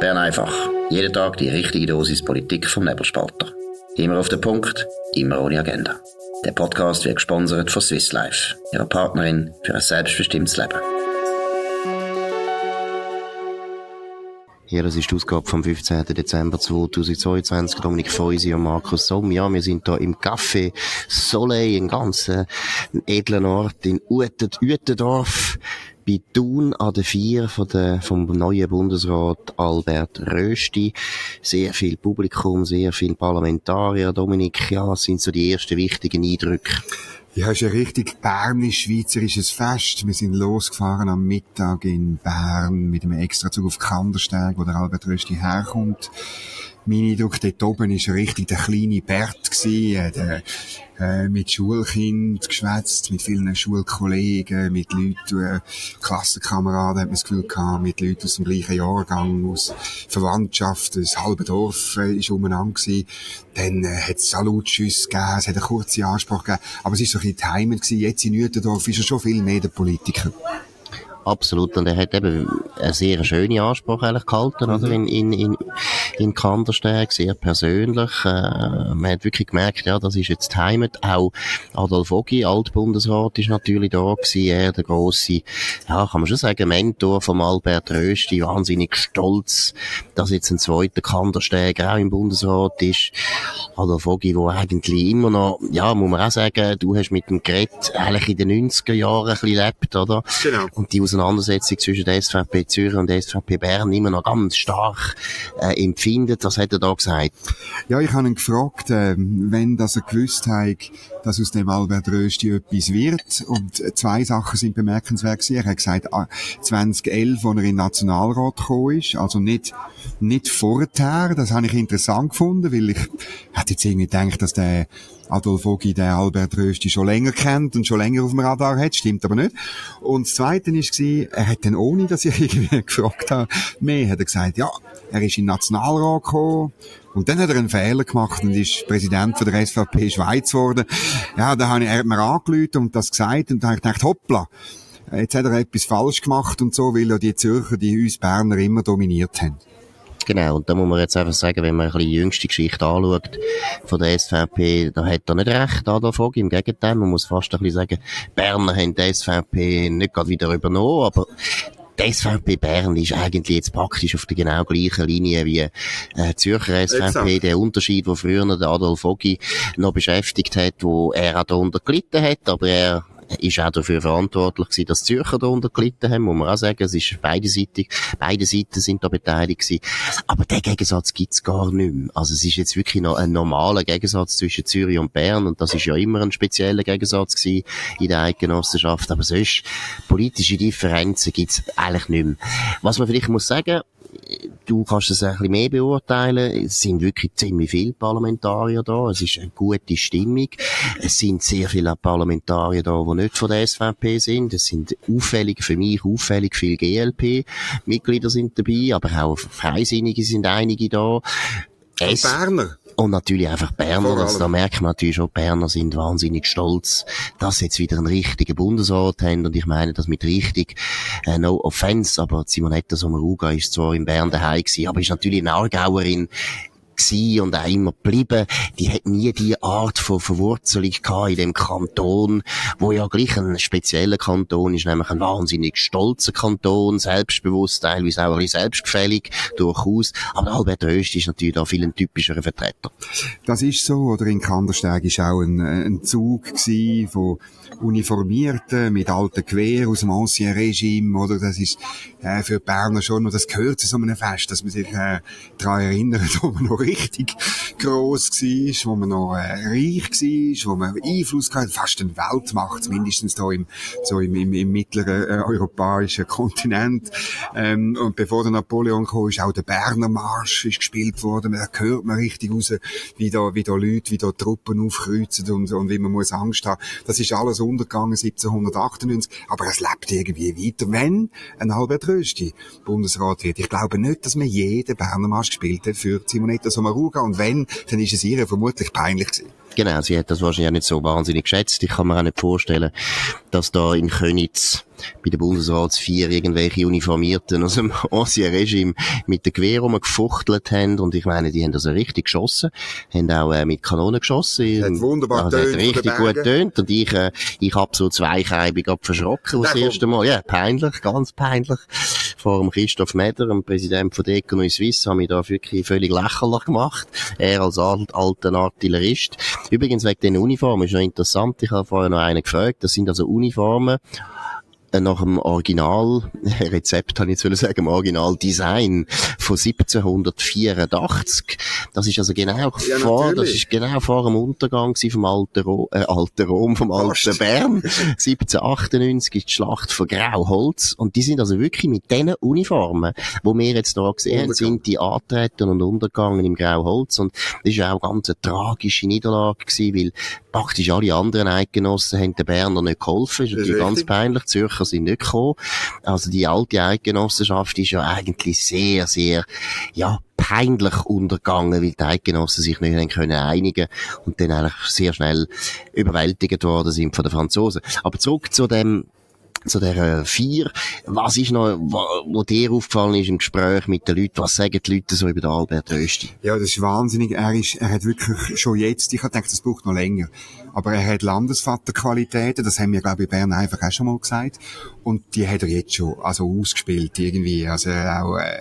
Bern einfach. Jeden Tag die richtige Dosis Politik vom Nebelspalter. Immer auf den Punkt, immer ohne Agenda. Der Podcast wird gesponsert von Swiss Life, ihrer Partnerin für ein selbstbestimmtes Leben. Hier, das ist die Ausgabe vom 15. Dezember 2022. Dominik Feusi und Markus Somm. Ja, wir sind hier im Café Soleil, ein ganz äh, edlen Ort in Uetendorf bei Thun an der Vier von der, vom neuen Bundesrat Albert Rösti. Sehr viel Publikum, sehr viel Parlamentarier. Dominik, ja, was sind so die ersten wichtigen Eindrücke? Ja, es ist ein richtig bernisch-schweizerisches Fest. Wir sind losgefahren am Mittag in Bern mit einem Extrazug auf Kandersteg, wo der Albert Rösti herkommt. Mein Eindruck dort oben war richtig der kleine Bert gewesen, der, äh, mit Schulkind geschwätzt, mit vielen Schulkollegen, mit Leuten, äh, Klassenkameraden hat man das Gefühl gehabt, mit Leuten aus dem gleichen Jahrgang, aus Verwandtschaft, das halbe Dorf äh, ist umeinander gewesen. Dann äh, hat es Salutschüsse gegeben, es hat eine kurze Ansprache gegeben, aber es ist so ein bisschen die Heimat gewesen. Jetzt in Uetendorf ist er schon viel mehr der Politiker. Absolut. Und er hat eben eine sehr schöne Ansprache eigentlich gehalten, mhm. oder? In, in, in, in Kandersteg, sehr persönlich. Äh, man hat wirklich gemerkt, ja, das ist jetzt die Heimat. Auch Adolf Ogi, Altbundesrat, ist natürlich da gewesen. Er, der grosse, ja, kann man schon sagen, Mentor von Albert Rösti, wahnsinnig stolz, dass jetzt ein zweiter Kandersteg auch im Bundesrat ist. Adolf Ogi, wo eigentlich immer noch, ja, muss man auch sagen, du hast mit dem Gerät eigentlich in den 90er Jahren ein bisschen lebt, oder? Genau. Und die Auseinandersetzung zwischen der SVP Zürich und der SVP Bern immer noch ganz stark äh, empfindet. Was hat er da gesagt? Ja, ich habe ihn gefragt, äh, wenn das er gewusst hat, dass aus dem Albert Rösti etwas wird. Und zwei Sachen sind bemerkenswert gewesen. Er hat gesagt, 2011, ah, als er in den Nationalrat gekommen ist, also nicht, nicht vorher. Das habe ich interessant gefunden, weil ich hätte jetzt irgendwie gedacht, dass der Adolf Ogi den Albert Rösti schon länger kennt und schon länger auf dem Radar hat, stimmt aber nicht. Und das Zweite war, er hat dann ohne, dass ich irgendwie gefragt habe, mehr hat er gesagt, ja, er ist in den Nationalrat gekommen und dann hat er einen Fehler gemacht und ist Präsident von der SVP Schweiz geworden. Ja, da habe ich, er hat mir angerufen und das gesagt und da habe ich gedacht, hoppla, jetzt hat er etwas falsch gemacht und so, weil ja die Zürcher, die uns Berner immer dominiert haben. Genau, und da muss man jetzt einfach sagen, wenn man ein bisschen die jüngste Geschichte anschaut von der SVP, da hat er nicht recht, Adolf Ogi, im Gegenteil, man muss fast ein bisschen sagen, Berner haben die SVP nicht gerade wieder übernommen, aber die SVP Bern ist eigentlich jetzt praktisch auf der genau gleichen Linie wie äh, Zürcher SVP. Exakt. Der Unterschied, wo früher der Adolf Ogi noch beschäftigt hat, wo er auch darunter gelitten hat, aber er ist auch dafür verantwortlich gewesen, dass Zürcher darunter gelitten haben, muss man auch sagen. Es ist beideseitig. Beide Seiten sind da beteiligt gewesen. Aber den Gegensatz gibt's gar nicht mehr. Also es ist jetzt wirklich noch ein normaler Gegensatz zwischen Zürich und Bern und das ist ja immer ein spezieller Gegensatz gewesen in der Eidgenossenschaft. Aber sonst, politische Differenzen gibt's eigentlich nicht mehr. Was man vielleicht muss sagen, du kannst es ein bisschen mehr beurteilen. Es sind wirklich ziemlich viele Parlamentarier da. Es ist eine gute Stimmung. Es sind sehr viele Parlamentarier da, die nicht von der SVP sind. Es sind auffällig, für mich auffällig viele GLP-Mitglieder sind dabei, aber auch Freisinnige sind einige da. Es, Berner. Und natürlich einfach Berner. Also da merkt man natürlich schon, Berner sind wahnsinnig stolz, dass sie jetzt wieder einen richtigen Bundesrat haben. Und ich meine das mit richtig, äh, no offense, aber Simonetta Sommaruga ist zwar in Bern daheim gewesen, aber ist natürlich eine Aargauerin gewesen und auch immer geblieben. Die hat nie die Art von Verwurzelung gehabt in dem Kanton, wo ja gleich ein spezieller Kanton ist, nämlich ein wahnsinnig stolzer Kanton, selbstbewusst, teilweise auch ein bisschen selbstgefällig, durchaus. Aber Albert Röst ist natürlich da viel ein typischerer Vertreter. Das ist so, oder in Kandersteg ist auch ein, ein Zug gewesen von Uniformierten mit alten Gewehr aus dem Ancien Regime, oder? Das ist äh, für Berner schon, und das gehört zu so einem Fest, dass man sich äh, daran erinnert, wo man noch richtig gross war, wo man noch äh, reich war, wo man Einfluss hatte, fast eine Weltmacht, mindestens da im, so im, im, im mittleren äh, europäischen Kontinent. Ähm, und bevor der Napoleon kam, ist auch der Berner Marsch ist gespielt worden. Da hört man richtig raus, wie da, wie da Leute, wie da Truppen aufkreuzen und, und wie man muss Angst haben. Das ist alles untergegangen 1798, aber es lebt irgendwie weiter. Wenn ein Albert Rösti Bundesrat wird, ich glaube nicht, dass man jeden Berner Marsch gespielt hat für Simonetta Sommaruga und wenn, dann ist es ihr vermutlich peinlich gewesen. Genau, sie hat das wahrscheinlich auch nicht so wahnsinnig geschätzt. Ich kann mir auch nicht vorstellen, dass da in Könitz bei der Bundesratsvier irgendwelche Uniformierten aus dem Ancien Regime mit dem Gewehr rumgefuchtelt haben. Und ich meine, die haben also richtig geschossen, haben auch äh, mit Kanonen geschossen. Hat wunderbar also, tönt hat richtig gut tönt. Und ich, äh, ich hab so zweicheibig verschrocken das erste Mal. Ja, peinlich, ganz peinlich. Vor dem Christoph Meder, dem Präsident von der Economy Suisse, haben mich da wirklich völlig lächerlich gemacht. Er als alt, alter Artillerist. Übrigens wegen den Uniformen ist noch interessant. Ich habe vorher noch einen gefragt. Das sind also Uniformen, nach dem Originalrezept, habe ich jetzt sagen, im Originaldesign von 1784. Das ist also genau ja, vor, natürlich. das ist genau vor dem Untergang vom alten, Ro äh, alten Rom, vom alten Bern. 1798 ist die Schlacht von Grauholz. Und die sind also wirklich mit diesen Uniformen, wo wir jetzt noch gesehen haben, sind die antreten und untergegangen im Grauholz. Und das ist auch ganz eine tragische Niederlage gewesen, weil praktisch alle anderen Eidgenossen haben den Berner nicht geholfen. Das ist natürlich ganz peinlich. Zürcher sind nicht gekommen. Also die alte Eidgenossenschaft ist ja eigentlich sehr, sehr, ja, peinlich untergegangen, weil die Eidgenossen sich nicht haben können einigen und dann eigentlich sehr schnell überwältigt worden sind von den Franzosen. Aber zurück zu dem zu der vier. Was ist noch, wo, dir aufgefallen ist im Gespräch mit den Leuten? Was sagen die Leute so über den Albert Rösti? Ja, das ist wahnsinnig. Er ist, er hat wirklich schon jetzt, ich denke, das braucht noch länger. Aber er hat Landesvaterqualitäten, das haben wir, glaube ich, in Bern einfach auch schon mal gesagt. Und die hat er jetzt schon, also ausgespielt irgendwie. Also auch, äh,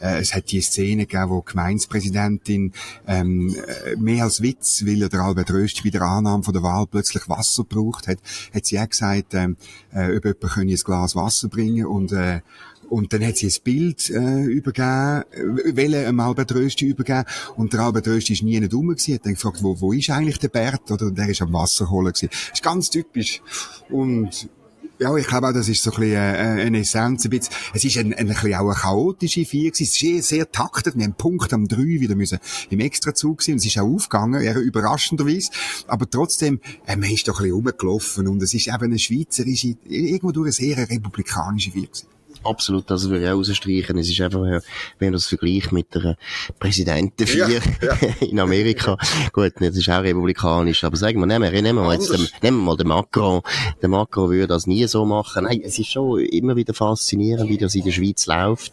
äh, es hat die Szene gegeben, wo die Gemeindepräsidentin, ähm, äh, mehr als Witz, weil er der Albert Rösti bei der Annahme von der Wahl plötzlich Wasser braucht hat, hat sie auch gesagt, ähm, äh, ob jemand ein Glas Wasser bringen und, äh, und dann hat sie ein Bild äh, übergeben, äh, wollen einem Albert Rösti übergeben. Und der Albert Rösti ist nie rum gewesen. Hat dann gefragt, wo, wo ist eigentlich der Bert? Oder der ist am Wasser holen gewesen. Ist ganz typisch. Und ja, ich glaube auch, das ist so ein bisschen äh, eine Essenz. Ein bisschen. Es ist ein, ein, bisschen auch eine chaotische Vier gewesen. Es ist sehr, taktet. Wir haben Punkt am drei wieder müssen im Extrazug sein. Und es ist auch aufgegangen, eher überraschenderweise. Aber trotzdem, äh, man ist doch ein bisschen rumgelaufen. Und es ist eben eine schweizerische, irgendwo durch eine sehr republikanische Vier gewesen. Absolut, das würde ich auch rausstreichen. Es ist einfach, wenn man das vergleicht mit der Präsidentenvier ja, ja. in Amerika. Gut, das ist auch republikanisch. Aber sagen wir, nehmen wir, nehmen wir jetzt den, nehmen wir mal den Macron. Der Macron würde das nie so machen. Nein, es ist schon immer wieder faszinierend, wie das in der Schweiz läuft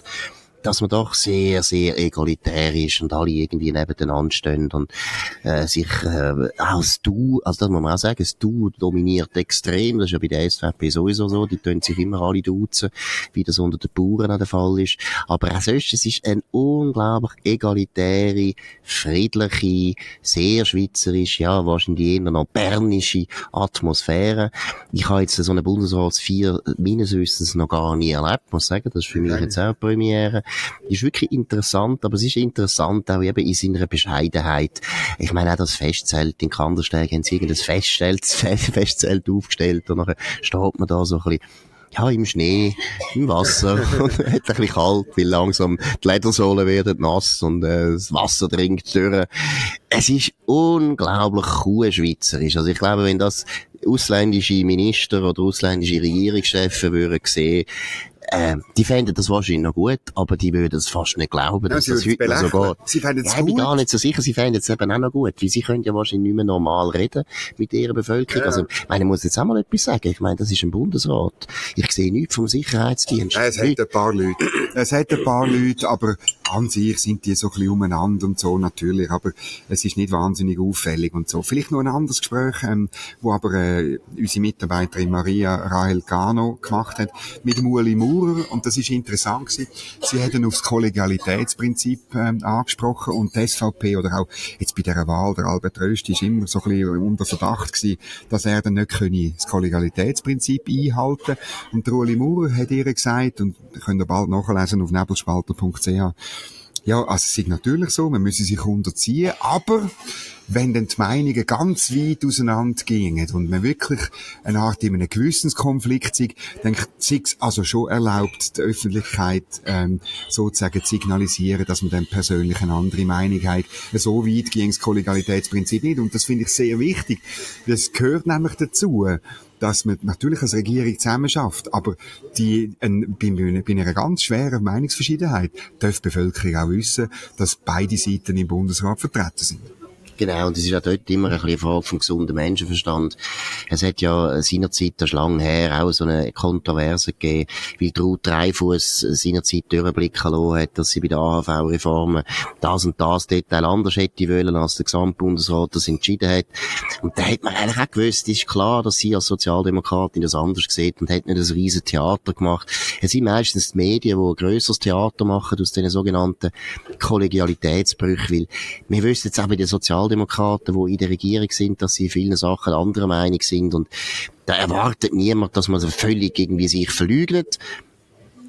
dass man doch sehr, sehr egalitär ist und alle irgendwie nebeneinander stehen und äh, sich äh, auch das Du, also das muss man auch sagen, das Du dominiert extrem, das ist ja bei der SVP sowieso so, die tun sich immer alle duzen, wie das unter den Bauern auch der Fall ist, aber auch sonst, es ist eine unglaublich egalitäre, friedliche, sehr schweizerisch, ja, wahrscheinlich eher noch bernische Atmosphäre. Ich habe jetzt so eine Bundesratsvier meines Wissens noch gar nie erlebt, muss sagen, das ist für mich jetzt auch Premiere ist wirklich interessant, aber es ist interessant auch eben in seiner Bescheidenheit. Ich meine auch das Festzelt in Kandersteg haben sie irgendein Festzelt, Festzelt aufgestellt und dann steht man da so ein bisschen ja, im Schnee, im Wasser und hat ein bisschen kalt, weil langsam die Ledersohlen werden nass und äh, das Wasser dringt durch. Es ist unglaublich cool schweizerisch. Also ich glaube, wenn das ausländische Minister oder ausländische Regierungschefs würden sehen, äh, die fänden das wahrscheinlich noch gut, aber die würden es fast nicht glauben, dass ja, das heute noch so geht. Sie fänden es ja, gut? Ich bin gar nicht so sicher, sie fänden es eben auch noch gut, weil sie können ja wahrscheinlich nicht mehr normal reden mit ihrer Bevölkerung. Ja. Also, ich meine, ich muss jetzt auch mal etwas sagen. Ich meine, das ist ein Bundesrat. Ich sehe nichts vom Sicherheitsdienst. Es hat ein paar Leute. Es hat ein paar Leute, aber an sich sind die so ein bisschen umeinander und so natürlich, aber es ist nicht wahnsinnig auffällig und so. Vielleicht noch ein anderes Gespräch, ähm, wo aber äh, unsere Mitarbeiterin Maria Rahel Gano gemacht hat mit dem Uli Maurer und das ist interessant gewesen. Sie dann aufs Kollegialitätsprinzip ähm, angesprochen und die SVP oder auch jetzt bei der Wahl, der Albert Rösti ist immer so ein bisschen unter Verdacht gewesen, dass er dann nicht könne das Kollegialitätsprinzip einhalten und der Uli Maurer hat ihr gesagt und könnt ihr bald nachlesen auf nebelspalter.ch ja, also es ist natürlich so, man müsse sich unterziehen, aber wenn dann die Meinungen ganz weit auseinander gingen und man wirklich eine Art in einem Gewissenskonflikt ist, dann sei es also schon erlaubt, der Öffentlichkeit ähm, sozusagen zu signalisieren, dass man dann persönlich eine andere Meinung hat. So weit ging das Kollegialitätsprinzip nicht und das finde ich sehr wichtig. Das gehört nämlich dazu, dass man natürlich als Regierung zusammen schafft, aber die, ein, bei, bei einer ganz schweren Meinungsverschiedenheit darf die Bevölkerung auch wissen, dass beide Seiten im Bundesrat vertreten sind. Genau, und es ist auch dort immer ein bisschen eine Frage vom gesunden Menschenverstand. Es hat ja seinerzeit, das ist lang her, auch so eine Kontroverse gegeben, weil Ruth Dreifuss seinerzeit durchblicken lassen hat, dass sie bei der AHV-Reformen das und das Detail anders hätte wollen, als der Gesamtbundesrat das entschieden hat. Und da hat man eigentlich auch gewusst, ist klar, dass sie als Sozialdemokratin das anders sieht und hat nicht ein riesen Theater gemacht. Es sind meistens die Medien, die ein grösseres Theater machen aus diesen sogenannten Kollegialitätsbrüchen, weil wir wissen jetzt auch bei den Sozialdemokraten, die in der Regierung sind, dass sie in vielen Sachen anderer Meinung sind und da erwartet niemand, dass man völlig irgendwie sich verlügt.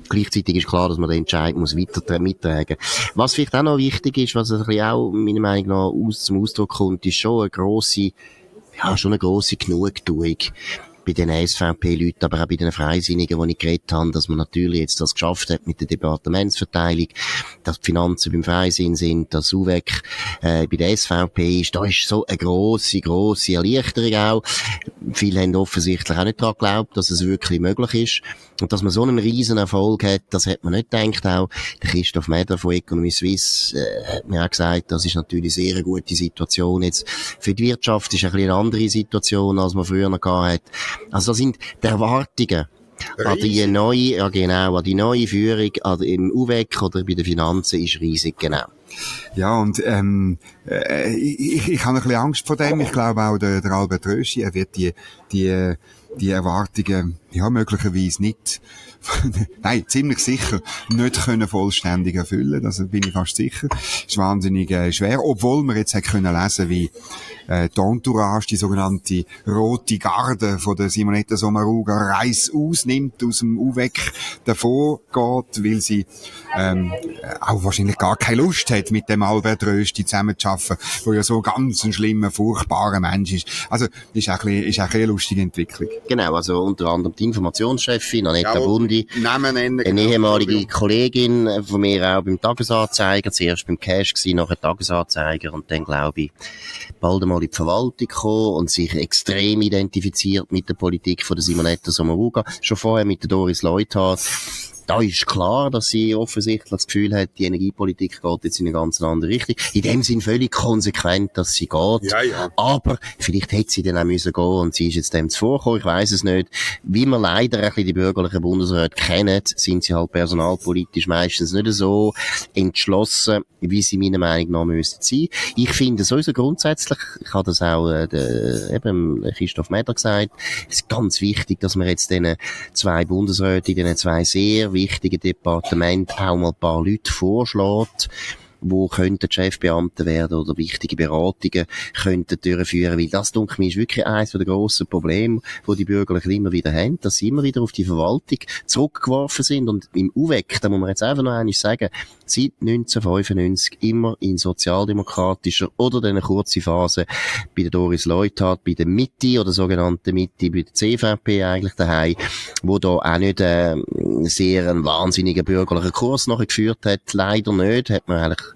Gleichzeitig ist klar, dass man den Entscheid muss weiter mittragen. Was vielleicht auch noch wichtig ist, was auch meiner Meinung nach aus, zum Ausdruck kommt, ist schon eine grosse, ja, schon eine grosse Genugtuung bei den SVP-Leuten, aber auch bei den Freisinnigen, die ich geredet habe, dass man natürlich jetzt das geschafft hat mit der Departementsverteilung, dass die Finanzen beim Freisinn sind, dass UWEC äh, bei der SVP ist. Da ist so eine grosse, grosse Erleichterung auch. Viele haben offensichtlich auch nicht daran geglaubt, dass es wirklich möglich ist. Und dass man so einen riesen Erfolg hat, das hat man nicht gedacht auch. Der Christoph Meder von Economy Suisse äh, hat mir auch gesagt, das ist natürlich eine sehr gute Situation jetzt. Für die Wirtschaft ist ein bisschen eine andere Situation, als man früher noch gehabt hat. Also das sind die Erwartungen. Riesig. An die neue, ja genau, an die neue Führung an, im UWEC oder bei den Finanzen ist riesig, genau. Ja, und ähm, äh, ich, ich habe ein bisschen Angst vor dem. Ich glaube auch, der, der Albert Röschi, er wird die, die, die Erwartungen ja möglicherweise nicht nein, ziemlich sicher nicht können vollständig erfüllen. Das bin ich fast sicher. ist wahnsinnig äh, schwer, obwohl wir jetzt können lesen, wie äh, die Entourage, die sogenannte rote Garde von der Simonetta Sommaruga Reis ausnimmt, aus dem UWEC davor geht, weil sie ähm, auch wahrscheinlich gar keine Lust hat, mit dem Albert Rösti zusammenzuarbeiten, wo ja so ganz ein schlimmer, furchtbarer Mensch ist. Also, ist auch ein bisschen, ist auch eine lustige Entwicklung. Genau, also unter anderem die Informationschefin Anetta Bundi, Namen nennen, eine genau, ehemalige Kollegin von mir auch beim Tagesanzeiger, zuerst beim Cash gewesen, nachher Tagesanzeiger. Und dann, glaube ich, bald einmal in die Verwaltung gekommen und sich extrem identifiziert mit der Politik von der Simonetta Sommaruga. Schon vorher mit der Doris Leuthard da ist klar, dass sie offensichtlich das Gefühl hat, die Energiepolitik geht jetzt in eine ganz andere Richtung. In dem Sinn völlig konsequent, dass sie geht. Ja, ja. Aber vielleicht hätte sie dann auch müssen gehen und sie ist jetzt dem zuvorgekommen, ich weiß es nicht. Wie wir leider ein bisschen die bürgerlichen Bundesräte kennen, sind sie halt personalpolitisch meistens nicht so entschlossen, wie sie meiner Meinung nach müssen sein. Ich finde sowieso grundsätzlich, ich habe das auch äh, der, eben Christoph Meder gesagt, es ist ganz wichtig, dass man jetzt diesen zwei Bundesräte, diesen zwei sehr wichtigen Departement auch mal ein paar Leute vorschlägt, wo könnten Chefbeamte werden oder wichtige Beratungen könnten durchführen, weil das, denke ich, ist wirklich eines der grossen Probleme, wo die Bürgerlichen immer wieder haben, dass sie immer wieder auf die Verwaltung zurückgeworfen sind und im UWEC, da muss man jetzt einfach noch eines sagen, seit 1995 immer in sozialdemokratischer oder eine kurze Phase bei der Doris Leuthard, bei der Mitte oder sogenannten Mitte, bei der CVP eigentlich daheim, wo da auch nicht äh, sehr einen wahnsinnigen bürgerlichen Kurs nachher geführt hat. Leider nicht, hat man eigentlich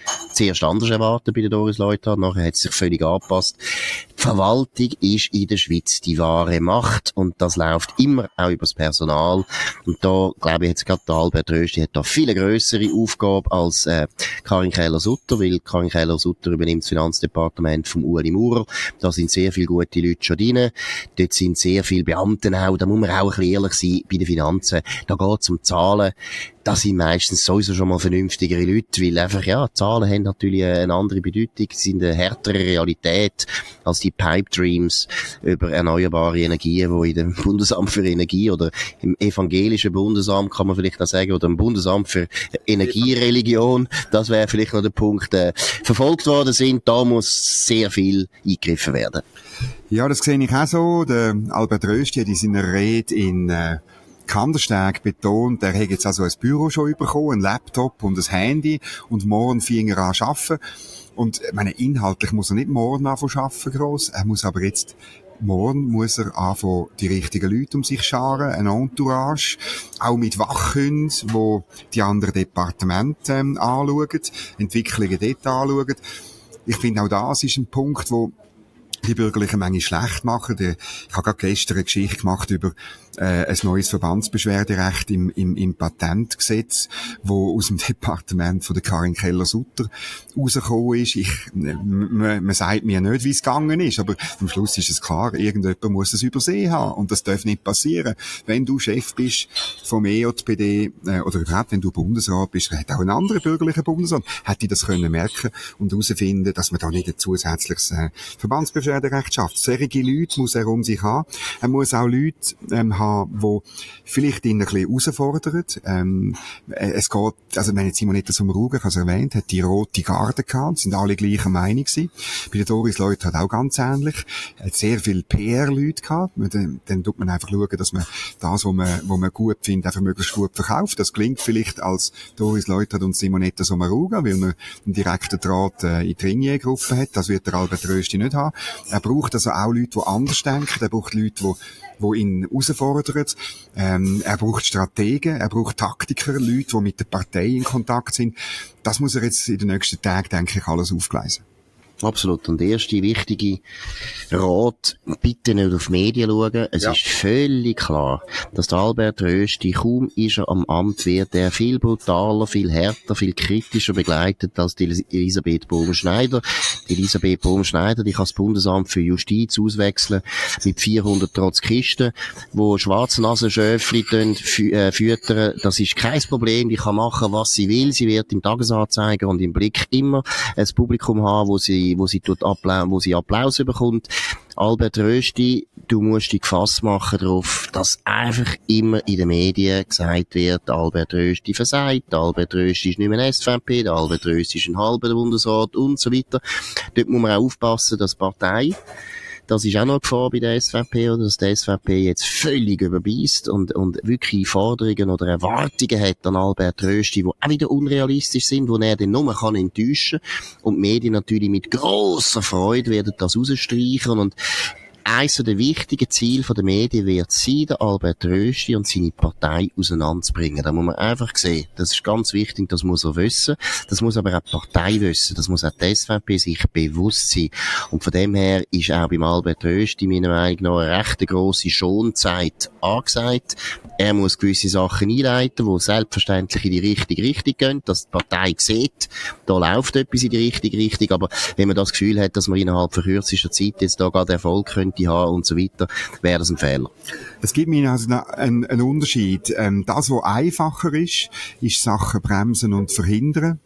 zuerst anders erwartet bei der Doris Leuthard, nachher hat es sich völlig angepasst. Die Verwaltung ist in der Schweiz die wahre Macht und das läuft immer auch über das Personal. Und da, glaube ich, jetzt gerade der Albert Rösti hat da viel größere Aufgabe als äh, Karin Keller-Sutter, weil Karin Keller-Sutter übernimmt das Finanzdepartement vom Uli Maurer. Da sind sehr viele gute Leute schon drin. Dort sind sehr viele Beamten auch. Da muss man auch ein ehrlich sein bei den Finanzen. Da geht es um Zahlen das sind meistens sowieso schon mal vernünftigere Leute, weil einfach, ja, Zahlen haben natürlich eine andere Bedeutung, sind eine härtere Realität als die Pipe Dreams über erneuerbare Energien, die in dem Bundesamt für Energie oder im evangelischen Bundesamt kann man vielleicht auch sagen, oder im Bundesamt für Energiereligion, das wäre vielleicht noch der Punkt, äh, verfolgt worden sind, da muss sehr viel eingegriffen werden. Ja, das sehe ich auch so. Der Albert Rösti hat in seiner Rede in äh, Kandersteg betont, er hat jetzt also ein Büro schon bekommen, ein Laptop und ein Handy und morgen fing er an arbeiten. Und, ich meine, inhaltlich muss er nicht morgen anfangen arbeiten, gross. Er muss aber jetzt morgen muss er anfangen, die richtigen Leute um sich scharen, ein Entourage, auch mit Wachhunden, wo die anderen Departemente ähm, anschauen, Entwicklungen dort anschauen. Ich finde, auch das ist ein Punkt, wo die bürgerlichen Menge schlecht machen. Ich habe gerade gestern eine Geschichte gemacht über äh, ein neues Verbandsbeschwerderecht im, im, im Patentgesetz, wo aus dem Departement von der Karin Keller-Sutter rausgekommen ist. Ich, man, man sagt mir nicht, wie es gegangen ist, aber am Schluss ist es klar, irgendjemand muss es übersehen haben und das darf nicht passieren. Wenn du Chef bist vom EJPD äh, oder überhaupt, wenn du Bundesrat bist, hat auch ein anderer bürgerlicher Bundesrat, hätte das können merken und herausfinden, dass man da nicht ein zusätzliches äh, Verbandsbeschwerderecht schafft. Solche Leute muss er um sich haben. Er muss auch Leute ähm, haben, die vielleicht ihn ein bisschen herausfordern. Ähm, äh, es geht, also wenn jetzt Simonetta Sommaruga, ich habe es erwähnt, hat die rote Garde gehabt, sind alle gleicher Meinung gewesen. Bei der Doris Leute hat auch ganz ähnlich. Hat sehr viel PR-Leute gehabt. Dann, dann tut man einfach schauen, dass man das, was man, was man gut findet, einfach möglichst gut verkauft. Das klingt vielleicht als Doris Leute und Simonetta Sommaruga, weil man einen direkten Draht äh, in die Ringier-Gruppe hat. Das wird der Albert Rösti nicht haben. Er braucht also auch Leute, die anders denken. Er braucht Leute, die die ihn herausfordern. Ähm, er braucht Strategen, er braucht Taktiker, Leute, die mit der Partei in Kontakt sind. Das muss er jetzt in den nächsten Tagen, denke ich, alles aufgleisen. Absolut. Und der erste wichtige Rat, bitte nicht auf Medien schauen. Es ja. ist völlig klar, dass der Albert Rösti, kaum ist er am Amt, wird er viel brutaler, viel härter, viel kritischer begleitet als die Elisabeth Bohm-Schneider. Die Elisabeth Bohm-Schneider, die kann das Bundesamt für Justiz auswechseln mit 400 Trotzkisten, wo Schwarznasenschöfli fü äh, füttern. Das ist kein Problem. Die kann machen, was sie will. Sie wird im Tagesanzeiger und im Blick immer ein Publikum haben, wo sie wo sie tut Applaus, wo sie Applaus bekommt. Albert Rösti, du musst dich gefasst machen darauf, dass einfach immer in den Medien gesagt wird, Albert Rösti versagt, Albert Rösti ist nicht mehr ein SVP, Albert Rösti ist ein halber Bundesrat und so weiter. Dort muss man auch aufpassen, dass Partei das ist auch noch eine Gefahr bei der SVP, oder, dass die SVP jetzt völlig überbeißt und, und wirklich Forderungen oder Erwartungen hat an Albert Rösti, die auch wieder unrealistisch sind, wo er den nur kann enttäuschen und die Medien natürlich mit grosser Freude werden das rausstreichen und eines der wichtigen Ziele der Medien wird sein, der Albert Rösti und seine Partei auseinanderzubringen. Da muss man einfach sehen. Das ist ganz wichtig, das muss er wissen. Das muss aber auch die Partei wissen. Das muss auch die SVP sich bewusst sein. Und von dem her ist auch beim Albert Rösti meiner Meinung nach eine recht grosse Schonzeit angesagt. Er muss gewisse Sachen einleiten, die selbstverständlich in die richtige Richtung gehen, dass die Partei sieht, da läuft etwas in die richtige Richtung. Aber wenn man das Gefühl hat, dass man innerhalb von kürzester Zeit jetzt da gerade Erfolg könnte könnte haben und so weiter, wäre das ein Fehler. Es gibt mir also einen, einen Unterschied. Ähm, das, was einfacher ist, ist Sachen bremsen und verhindern.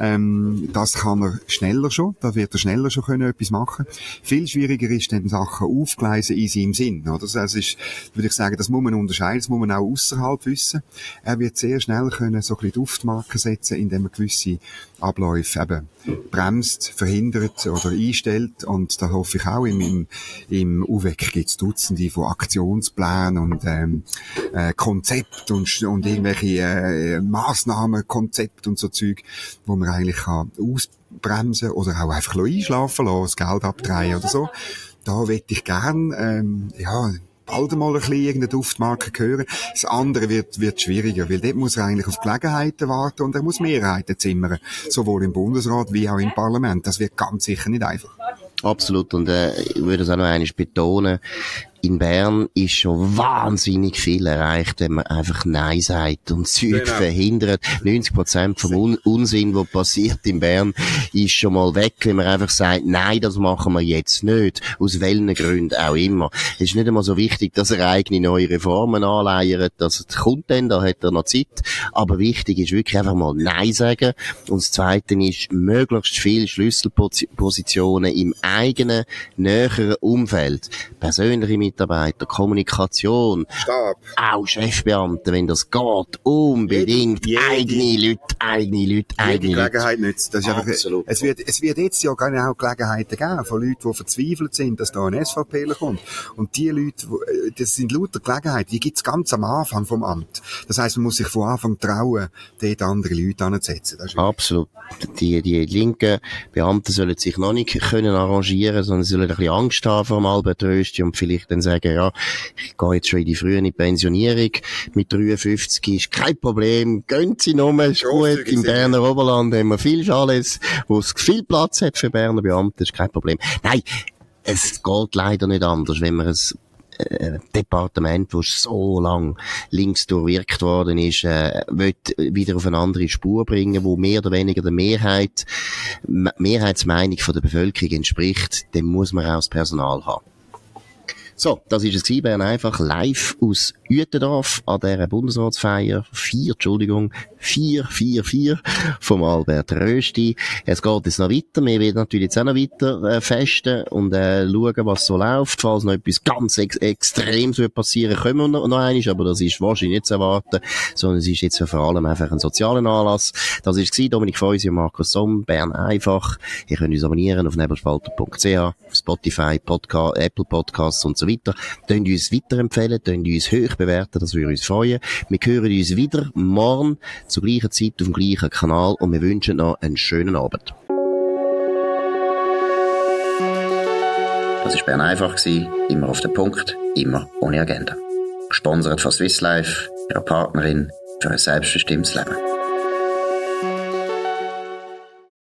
Ähm, das kann er schneller schon, da wird er schneller schon können etwas machen. Viel schwieriger ist dann Sachen aufgleisen in seinem Sinn, oder? Das ist, würde ich sagen, das muss man unterscheiden, das muss man auch außerhalb wissen. Er wird sehr schnell können so ein bisschen Duftmarken setzen, indem er gewisse Abläufe eben bremst, verhindert oder einstellt. Und da hoffe ich auch, im, im, im UWEC gibt es Dutzende von Aktionsplänen und ähm, äh, Konzept und, und irgendwelche äh, Massnahmen, Konzept und so Zeug, wo man eigentlich kann ausbremsen oder auch einfach einschlafen lassen, das Geld abdrehen oder so. Da wette ich gern, ähm, ja, bald mal ein bisschen irgendeine Duftmarke hören. Das andere wird, wird schwieriger, weil dort muss er eigentlich auf Gelegenheiten warten und er muss Mehrheiten zimmern. Sowohl im Bundesrat wie auch im Parlament. Das wird ganz sicher nicht einfach. Absolut. Und äh, ich würde es auch noch einmal betonen, in Bern ist schon wahnsinnig viel erreicht, wenn man einfach Nein sagt und Zeug genau. verhindert. 90 Prozent vom Un Unsinn, was passiert in Bern, ist schon mal weg, wenn man einfach sagt, nein, das machen wir jetzt nicht. Aus welchen Gründen auch immer. Es ist nicht einmal so wichtig, dass er eigene neue Reformen anleiert. Das kommt dann, da hat er noch Zeit. Aber wichtig ist wirklich einfach mal Nein sagen. Und das Zweite ist, möglichst viele Schlüsselpositionen im eigenen, näheren Umfeld. Persönliche Mitarbeiter, Kommunikation, Stab. auch Chefbeamte, wenn das geht, unbedingt jede, eigene Leute, eigene Leute, eigene Leute. Gelegenheit nützt. Das ist Absolut. Einfach, es wird, es wird jetzt ja genau Gelegenheiten geben von Leuten, die verzweifelt sind, dass da ein SVPler kommt. Und die Leute, äh, das sind lauter Gelegenheiten, die gibt's ganz am Anfang vom Amt. Das heisst, man muss sich von Anfang trauen, dort andere Leute anzusetzen. Absolut. Die, die linken Beamten sollen sich noch nicht können arrangieren, sondern sie sollen ein bisschen Angst haben vor dem Albert Rösti und vielleicht dann dann sagen, ja, ich gehe jetzt schon in die frühe Pensionierung mit 53, ist kein Problem, gehen Sie nochmal, ist gut, im Berner Oberland haben wir viel Chalets, wo es viel Platz hat für Berner Beamte, ist kein Problem. Nein, es geht leider nicht anders, wenn man es äh, Departement, das so lang links durchwirkt worden ist, äh, will wieder auf eine andere Spur bringen, wo mehr oder weniger der Mehrheit, Mehrheitsmeinung von der Bevölkerung entspricht, dann muss man auch das Personal haben. So, das ist es gewesen, Bern einfach live aus Uetendorf an dieser Bundesratsfeier. Vier, Entschuldigung, vier, vier, vier vom Albert Rösti. Es geht jetzt noch weiter. Wir werden natürlich jetzt auch noch weiter äh, festen und äh, schauen, was so läuft. Falls noch etwas ganz ex Extremes wird passieren, können wir noch, noch einiges, aber das ist wahrscheinlich nicht zu erwarten, sondern es ist jetzt vor allem einfach ein sozialer Anlass. Das ist es Dominik Feusi und Markus Somm, Bern einfach. Ihr könnt uns abonnieren auf nebelspalter.ch, Spotify, Podcast, Apple Podcasts und so weiter. Könnt uns weiterempfehlen, könnt uns hoch bewerten, das würde uns freuen. Wir hören uns wieder morgen zur gleichen Zeit auf dem gleichen Kanal und wir wünschen noch einen schönen Abend. Das war Bern einfach, immer auf den Punkt, immer ohne Agenda. Gesponsert von Swiss Life, ihrer Partnerin für ein selbstbestimmtes Leben.